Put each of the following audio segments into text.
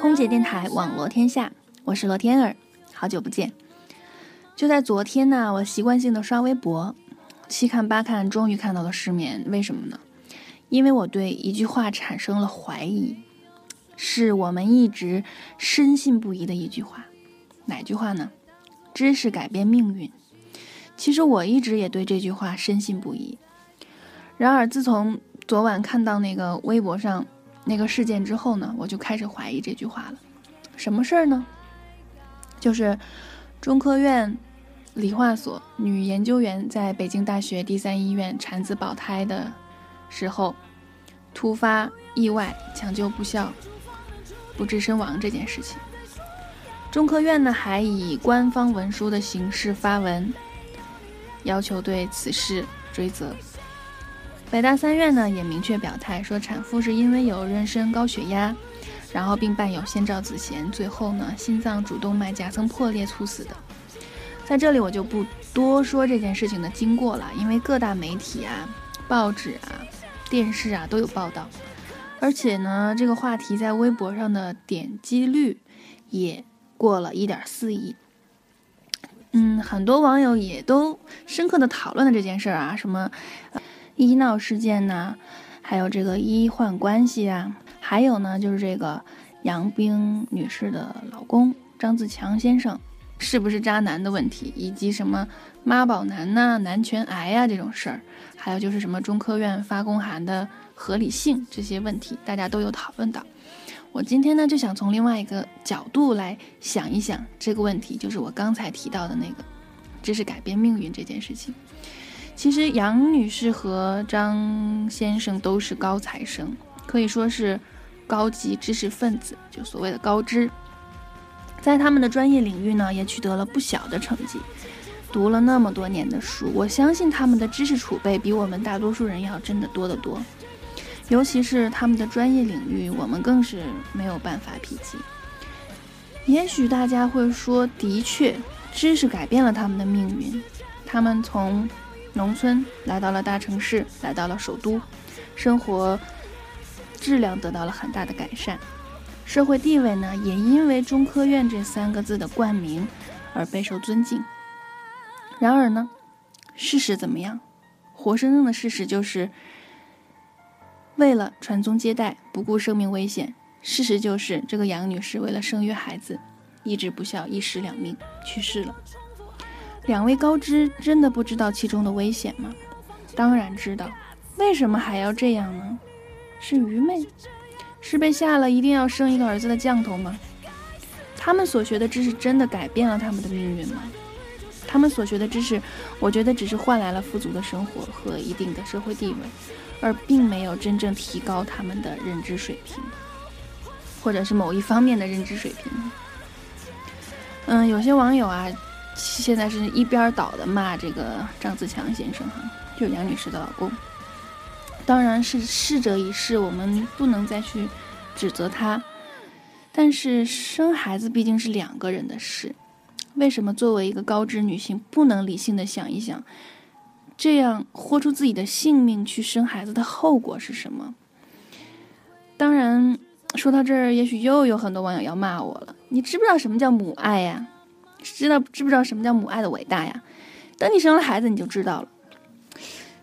空姐电台网罗天下，我是罗天儿，好久不见。就在昨天呢，我习惯性的刷微博，七看八看，终于看到了失眠。为什么呢？因为我对一句话产生了怀疑，是我们一直深信不疑的一句话。哪句话呢？知识改变命运。其实我一直也对这句话深信不疑。然而自从昨晚看到那个微博上那个事件之后呢，我就开始怀疑这句话了。什么事儿呢？就是中科院理化所女研究员在北京大学第三医院产子保胎的时候，突发意外抢救不效，不治身亡这件事情。中科院呢还以官方文书的形式发文，要求对此事追责。北大三院呢也明确表态说，产妇是因为有妊娠高血压，然后并伴有先兆子痫，最后呢心脏主动脉夹层破裂猝死的。在这里我就不多说这件事情的经过了，因为各大媒体啊、报纸啊、电视啊都有报道，而且呢这个话题在微博上的点击率也。过了一点四亿，嗯，很多网友也都深刻的讨论了这件事儿啊，什么医闹事件呐，还有这个医患关系啊，还有呢就是这个杨冰女士的老公张自强先生是不是渣男的问题，以及什么妈宝男呐、男权癌呀这种事儿，还有就是什么中科院发公函的合理性这些问题，大家都有讨论到。我今天呢就想从另外一个角度来想一想这个问题，就是我刚才提到的那个知识改变命运这件事情。其实杨女士和张先生都是高材生，可以说是高级知识分子，就所谓的高知，在他们的专业领域呢也取得了不小的成绩，读了那么多年的书，我相信他们的知识储备比我们大多数人要真的多得多。尤其是他们的专业领域，我们更是没有办法匹及。也许大家会说，的确，知识改变了他们的命运。他们从农村来到了大城市，来到了首都，生活质量得到了很大的改善，社会地位呢，也因为中科院这三个字的冠名而备受尊敬。然而呢，事实怎么样？活生生的事实就是。为了传宗接代，不顾生命危险，事实就是这个杨女士为了生育孩子，意志不孝，一尸两命去世了。两位高知真的不知道其中的危险吗？当然知道，为什么还要这样呢？是愚昧？是被下了一定要生一个儿子的降头吗？他们所学的知识真的改变了他们的命运吗？他们所学的知识，我觉得只是换来了富足的生活和一定的社会地位。而并没有真正提高他们的认知水平，或者是某一方面的认知水平。嗯，有些网友啊，现在是一边倒的骂这个张自强先生哈，就杨女士的老公。当然是逝者已逝，我们不能再去指责他。但是生孩子毕竟是两个人的事，为什么作为一个高知女性不能理性的想一想？这样豁出自己的性命去生孩子的后果是什么？当然，说到这儿，也许又有很多网友要骂我了。你知不知道什么叫母爱呀？知道知不知道什么叫母爱的伟大呀？等你生了孩子，你就知道了。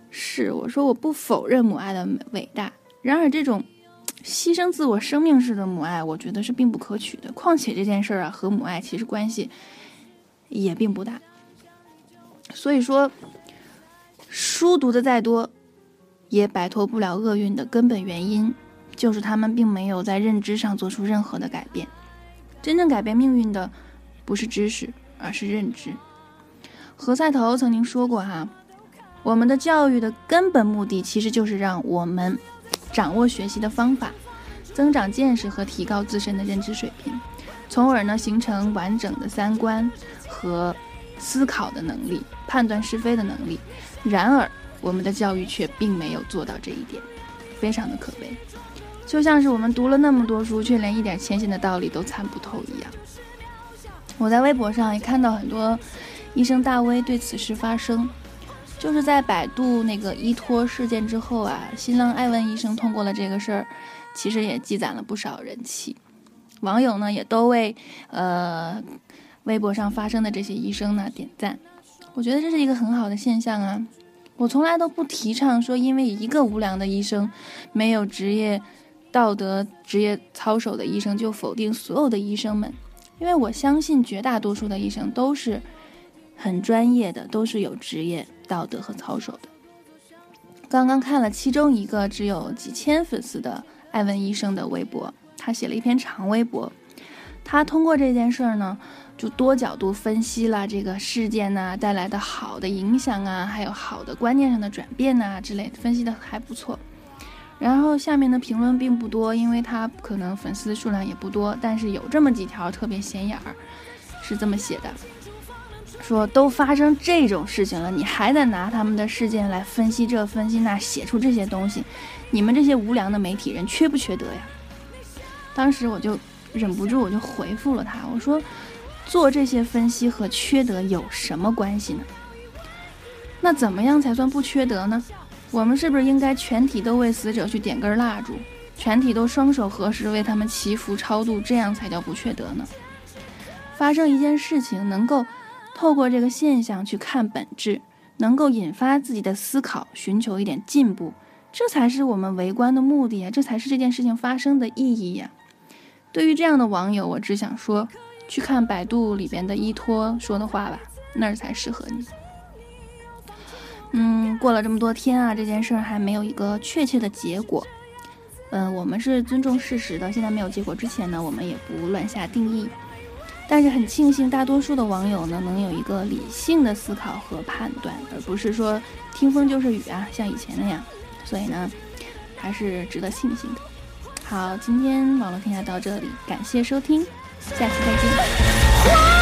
是我说，我不否认母爱的伟大。然而，这种牺牲自我生命式的母爱，我觉得是并不可取的。况且这件事儿啊，和母爱其实关系也并不大。所以说。书读的再多，也摆脱不了厄运的根本原因，就是他们并没有在认知上做出任何的改变。真正改变命运的，不是知识，而是认知。何赛头曾经说过：“哈，我们的教育的根本目的，其实就是让我们掌握学习的方法，增长见识和提高自身的认知水平，从而呢，形成完整的三观和思考的能力、判断是非的能力。”然而，我们的教育却并没有做到这一点，非常的可悲。就像是我们读了那么多书，却连一点浅显的道理都参不透一样。我在微博上也看到很多医生大 V 对此事发声，就是在百度那个依托事件之后啊，新浪爱问医生通过了这个事儿，其实也积攒了不少人气。网友呢也都为呃微博上发生的这些医生呢点赞，我觉得这是一个很好的现象啊。我从来都不提倡说因为一个无良的医生没有职业道德、职业操守的医生就否定所有的医生们，因为我相信绝大多数的医生都是很专业的，都是有职业道德和操守的。刚刚看了其中一个只有几千粉丝的艾文医生的微博。他写了一篇长微博，他通过这件事儿呢，就多角度分析了这个事件呢带来的好的影响啊，还有好的观念上的转变呐之类的，分析的还不错。然后下面的评论并不多，因为他可能粉丝数量也不多，但是有这么几条特别显眼儿，是这么写的：说都发生这种事情了，你还得拿他们的事件来分析这分析那，写出这些东西，你们这些无良的媒体人缺不缺德呀？当时我就忍不住，我就回复了他，我说：“做这些分析和缺德有什么关系呢？那怎么样才算不缺德呢？我们是不是应该全体都为死者去点根蜡烛，全体都双手合十为他们祈福超度，这样才叫不缺德呢？发生一件事情，能够透过这个现象去看本质，能够引发自己的思考，寻求一点进步，这才是我们围观的目的呀，这才是这件事情发生的意义呀。”对于这样的网友，我只想说，去看百度里边的依托说的话吧，那儿才适合你。嗯，过了这么多天啊，这件事儿还没有一个确切的结果。嗯，我们是尊重事实的，现在没有结果之前呢，我们也不乱下定义。但是很庆幸，大多数的网友呢，能有一个理性的思考和判断，而不是说听风就是雨啊，像以前那样。所以呢，还是值得庆幸的。好，今天网络天下到这里，感谢收听，下期再见。